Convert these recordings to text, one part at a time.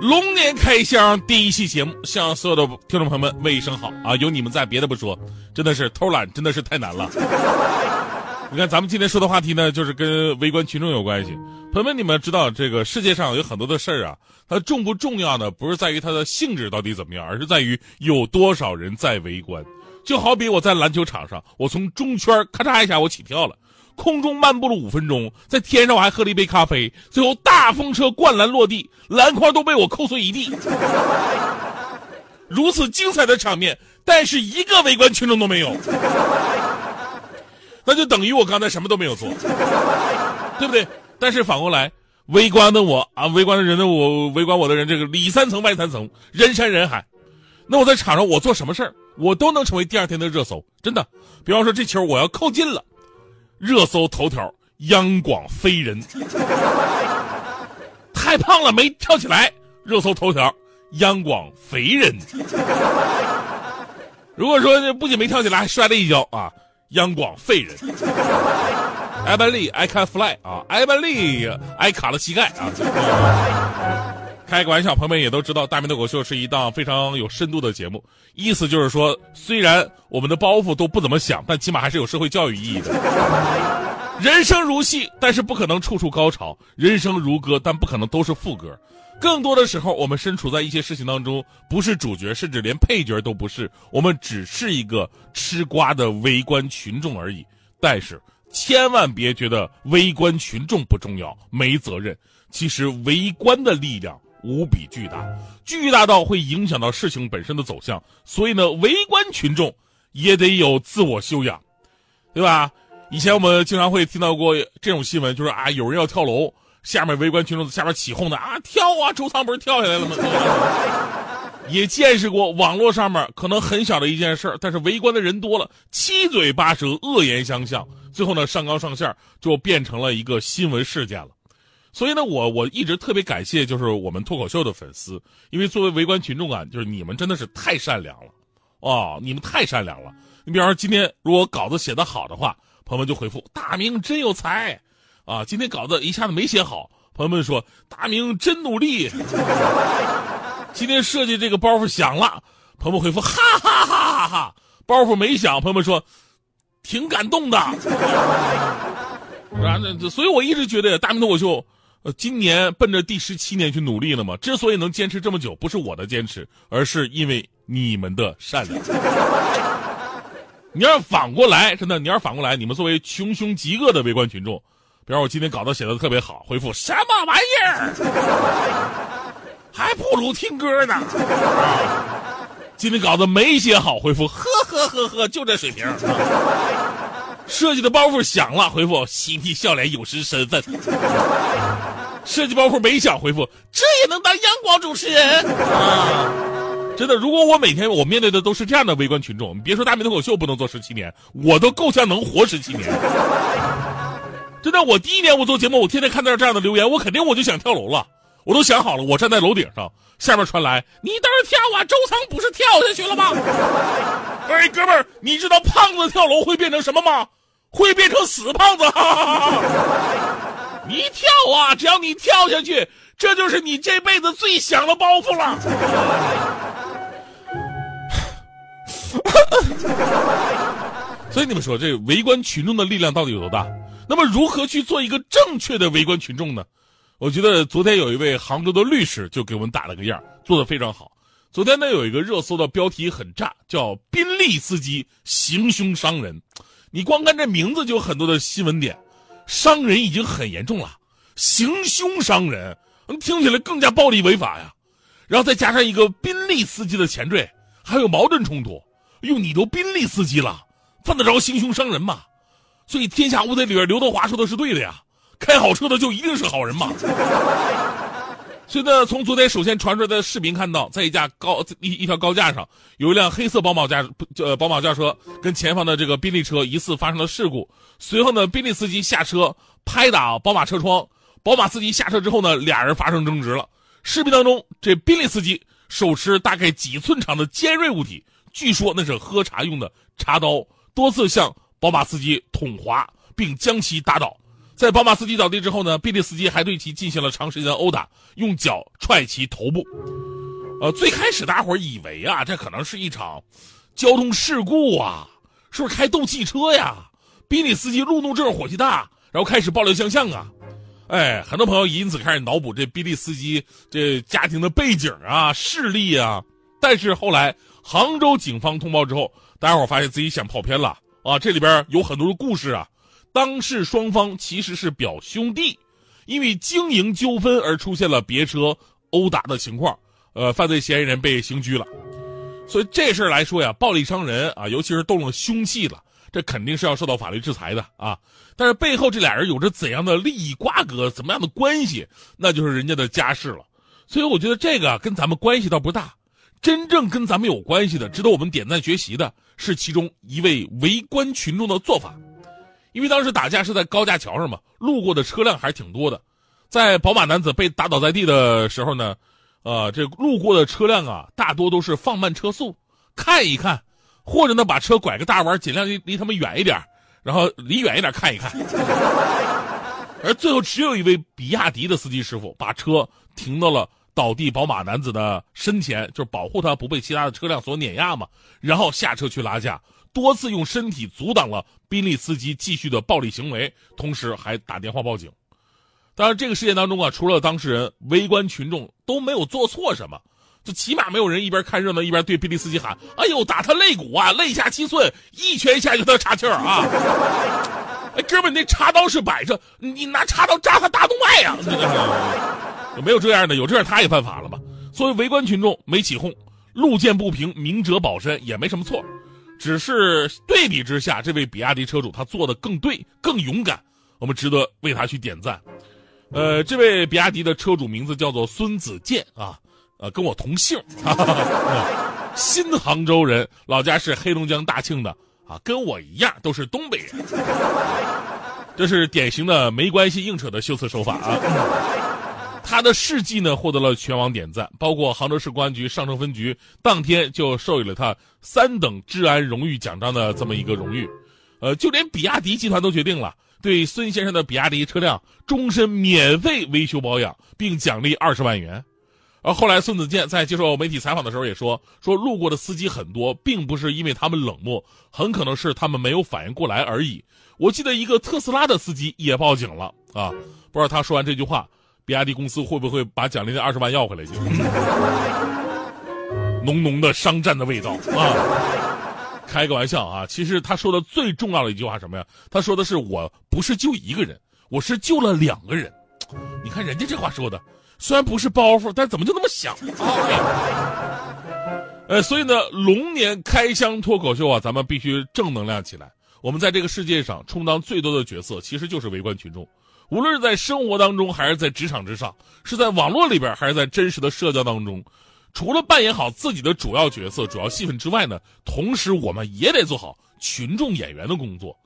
龙年开箱第一期节目，向所有的听众朋友们问一声好啊！有你们在，别的不说，真的是偷懒，真的是太难了。你看，咱们今天说的话题呢，就是跟围观群众有关系。朋友们，你们知道这个世界上有很多的事儿啊，它重不重要呢？不是在于它的性质到底怎么样，而是在于有多少人在围观。就好比我在篮球场上，我从中圈咔嚓一下我起跳了。空中漫步了五分钟，在天上我还喝了一杯咖啡，最后大风车灌篮落地，篮筐都被我扣碎一地。如此精彩的场面，但是一个围观群众都没有，那就等于我刚才什么都没有做，对不对？但是反过来，围观的我啊，围观的人的我，围观我的人，这个里三层外三层，人山人海，那我在场上我做什么事儿，我都能成为第二天的热搜，真的。比方说这球我要扣进了。热搜头条：央广飞人，太胖了没跳起来。热搜头条：央广肥人。如果说不仅没跳起来，还摔了一跤啊！央广废人。艾班利，I can fly 啊！艾班利挨卡了膝盖啊！开个玩笑，朋友们也都知道，《大明脱口秀》是一档非常有深度的节目，意思就是说，虽然我们的包袱都不怎么响，但起码还是有社会教育意义的。人生如戏，但是不可能处处高潮；人生如歌，但不可能都是副歌。更多的时候，我们身处在一些事情当中，不是主角，甚至连配角都不是，我们只是一个吃瓜的围观群众而已。但是，千万别觉得围观群众不重要、没责任。其实，围观的力量。无比巨大，巨大到会影响到事情本身的走向。所以呢，围观群众也得有自我修养，对吧？以前我们经常会听到过这种新闻，就是啊，有人要跳楼，下面围观群众在下面起哄的啊，跳啊！周仓不是跳下来了吗？也见识过网络上面可能很小的一件事但是围观的人多了，七嘴八舌，恶言相向，最后呢，上纲上线就变成了一个新闻事件了。所以呢，我我一直特别感谢，就是我们脱口秀的粉丝，因为作为围观群众啊，就是你们真的是太善良了，哦，你们太善良了。你比方说今天如果稿子写得好的话，朋友们就回复大明真有才，啊，今天稿子一下子没写好，朋友们说大明真努力。今天设计这个包袱响了，朋友们回复哈哈哈哈哈，包袱没响，朋友们说挺感动的。啊，那所以我一直觉得大明脱口秀。今年奔着第十七年去努力了嘛？之所以能坚持这么久，不是我的坚持，而是因为你们的善良。你要反过来，真的，你要反过来，你们作为穷凶极恶的围观群众，比方我今天稿子写的特别好，回复什么玩意儿，还不如听歌呢。今天稿子没写好，回复呵呵呵呵，就这水平。设计的包袱响了，回复嬉皮笑脸有失身份。设计包袱没响，回复这也能当央广主持人啊！真的，如果我每天我面对的都是这样的围观群众，你别说大明脱口秀不能做十七年，我都够呛能活十七年。真的，我第一年我做节目，我天天看到这样的留言，我肯定我就想跳楼了。我都想好了，我站在楼顶上，下面传来你倒是跳啊！周仓不是跳下去了吗？哎，哥们儿，你知道胖子跳楼会变成什么吗？会变成死胖子，哈哈哈你跳啊！只要你跳下去，这就是你这辈子最响的包袱了。所以你们说，这围观群众的力量到底有多大？那么，如何去做一个正确的围观群众呢？我觉得昨天有一位杭州的律师就给我们打了个样，做的非常好。昨天呢，有一个热搜的标题很炸，叫“宾利司机行凶伤人”。你光看这名字就有很多的新闻点，伤人已经很严重了，行凶伤人，听起来更加暴力违法呀。然后再加上一个宾利司机的前缀，还有矛盾冲突。哟，你都宾利司机了，犯得着行凶伤人吗？所以《天下无贼》里边刘德华说的是对的呀，开好车的就一定是好人吗？所以呢，从昨天首先传出来的视频看到，在一架高一一条高架上，有一辆黑色宝马驾呃宝马轿车跟前方的这个宾利车疑似发生了事故。随后呢，宾利司机下车拍打宝马车窗，宝马司机下车之后呢，俩人发生争执了。视频当中，这宾利司机手持大概几寸长的尖锐物体，据说那是喝茶用的茶刀，多次向宝马司机捅划，并将其打倒。在宝马司机倒地之后呢，宾利司机还对其进行了长时间的殴打，用脚踹其头部。呃，最开始大伙以为啊，这可能是一场交通事故啊，是不是开斗气车呀？宾利司机路怒症火气大，然后开始暴力相向啊。哎，很多朋友因此开始脑补这宾利司机这家庭的背景啊、势力啊。但是后来杭州警方通报之后，大家伙发现自己想跑偏了啊，这里边有很多的故事啊。当事双方其实是表兄弟，因为经营纠纷而出现了别车殴打的情况，呃，犯罪嫌疑人被刑拘了。所以这事儿来说呀，暴力伤人啊，尤其是动了凶器了，这肯定是要受到法律制裁的啊。但是背后这俩人有着怎样的利益瓜葛，怎么样的关系，那就是人家的家事了。所以我觉得这个跟咱们关系倒不大，真正跟咱们有关系的，值得我们点赞学习的是其中一位围观群众的做法。因为当时打架是在高架桥上嘛，路过的车辆还是挺多的。在宝马男子被打倒在地的时候呢，呃，这路过的车辆啊，大多都是放慢车速看一看，或者呢把车拐个大弯，尽量离离他们远一点，然后离远一点看一看。而最后只有一位比亚迪的司机师傅把车停到了倒地宝马男子的身前，就是保护他不被其他的车辆所碾压嘛，然后下车去拉架。多次用身体阻挡了宾利司机继续的暴力行为，同时还打电话报警。当然，这个事件当中啊，除了当事人，围观群众都没有做错什么，就起码没有人一边看热闹一边对宾利司机喊：“哎呦，打他肋骨啊，肋下七寸，一拳下去他岔气儿啊！” 哎，哥们，你那插刀是摆着，你拿插刀扎他大动脉呀？有没有这样的？有这样他也犯法了吧？作为围观群众没起哄，路见不平，明哲保身也没什么错。只是对比之下，这位比亚迪车主他做的更对、更勇敢，我们值得为他去点赞。呃，这位比亚迪的车主名字叫做孙子健啊，呃，跟我同姓，新杭州人，老家是黑龙江大庆的啊，跟我一样都是东北人。这是典型的没关系硬扯的修辞手法啊。他的事迹呢，获得了全网点赞，包括杭州市公安局上城分局当天就授予了他三等治安荣誉奖章的这么一个荣誉，呃，就连比亚迪集团都决定了对孙先生的比亚迪车辆终身免费维修保养，并奖励二十万元。而后来孙子健在接受媒体采访的时候也说，说路过的司机很多，并不是因为他们冷漠，很可能是他们没有反应过来而已。我记得一个特斯拉的司机也报警了啊，不知道他说完这句话。比亚迪公司会不会把奖励的二十万要回来？就 浓浓的商战的味道啊！开个玩笑啊！其实他说的最重要的一句话什么呀？他说的是：“我不是救一个人，我是救了两个人。”你看人家这话说的，虽然不是包袱，但怎么就那么响啊？呃，所以呢，龙年开箱脱口秀啊，咱们必须正能量起来。我们在这个世界上充当最多的角色，其实就是围观群众。无论是在生活当中，还是在职场之上，是在网络里边，还是在真实的社交当中，除了扮演好自己的主要角色、主要戏份之外呢，同时我们也得做好群众演员的工作。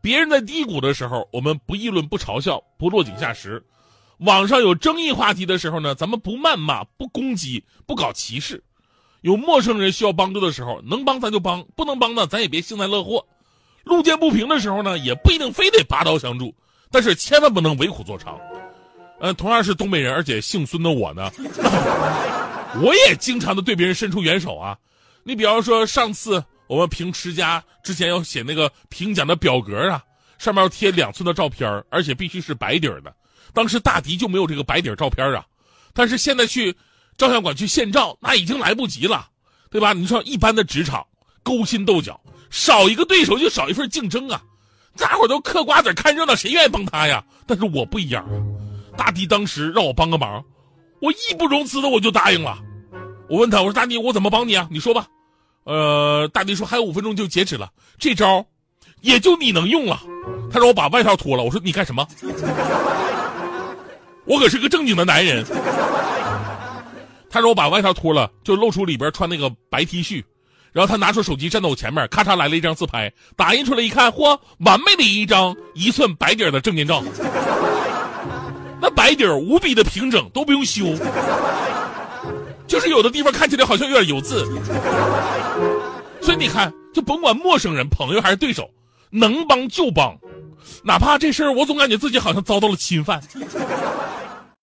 别人在低谷的时候，我们不议论、不嘲笑、不落井下石；网上有争议话题的时候呢，咱们不谩骂、不攻击、不搞歧视；有陌生人需要帮助的时候，能帮咱就帮，不能帮呢，咱也别幸灾乐祸；路见不平的时候呢，也不一定非得拔刀相助。但是千万不能为虎作伥，呃，同样是东北人，而且姓孙的我呢，我也经常的对别人伸出援手啊。你比方说，上次我们评持家之前要写那个评奖的表格啊，上面要贴两寸的照片，而且必须是白底的。当时大迪就没有这个白底照片啊，但是现在去照相馆去现照，那已经来不及了，对吧？你说一般的职场勾心斗角，少一个对手就少一份竞争啊。大伙都嗑瓜子看热闹，谁愿意帮他呀？但是我不一样啊！大迪当时让我帮个忙，我义不容辞的我就答应了。我问他，我说大迪，我怎么帮你啊？你说吧。呃，大迪说还有五分钟就截止了，这招也就你能用了。他让我把外套脱了，我说你干什么？我可是个正经的男人。他说我把外套脱了，就露出里边穿那个白 T 恤，然后他拿出手机站在我前面，咔嚓来了一张自拍，打印出来一看，嚯，完美的一张一寸白底的证件照。那白底无比的平整，都不用修，就是有的地方看起来好像有点油渍。所以你看，就甭管陌生人、朋友还是对手，能帮就帮，哪怕这事儿我总感觉自己好像遭到了侵犯。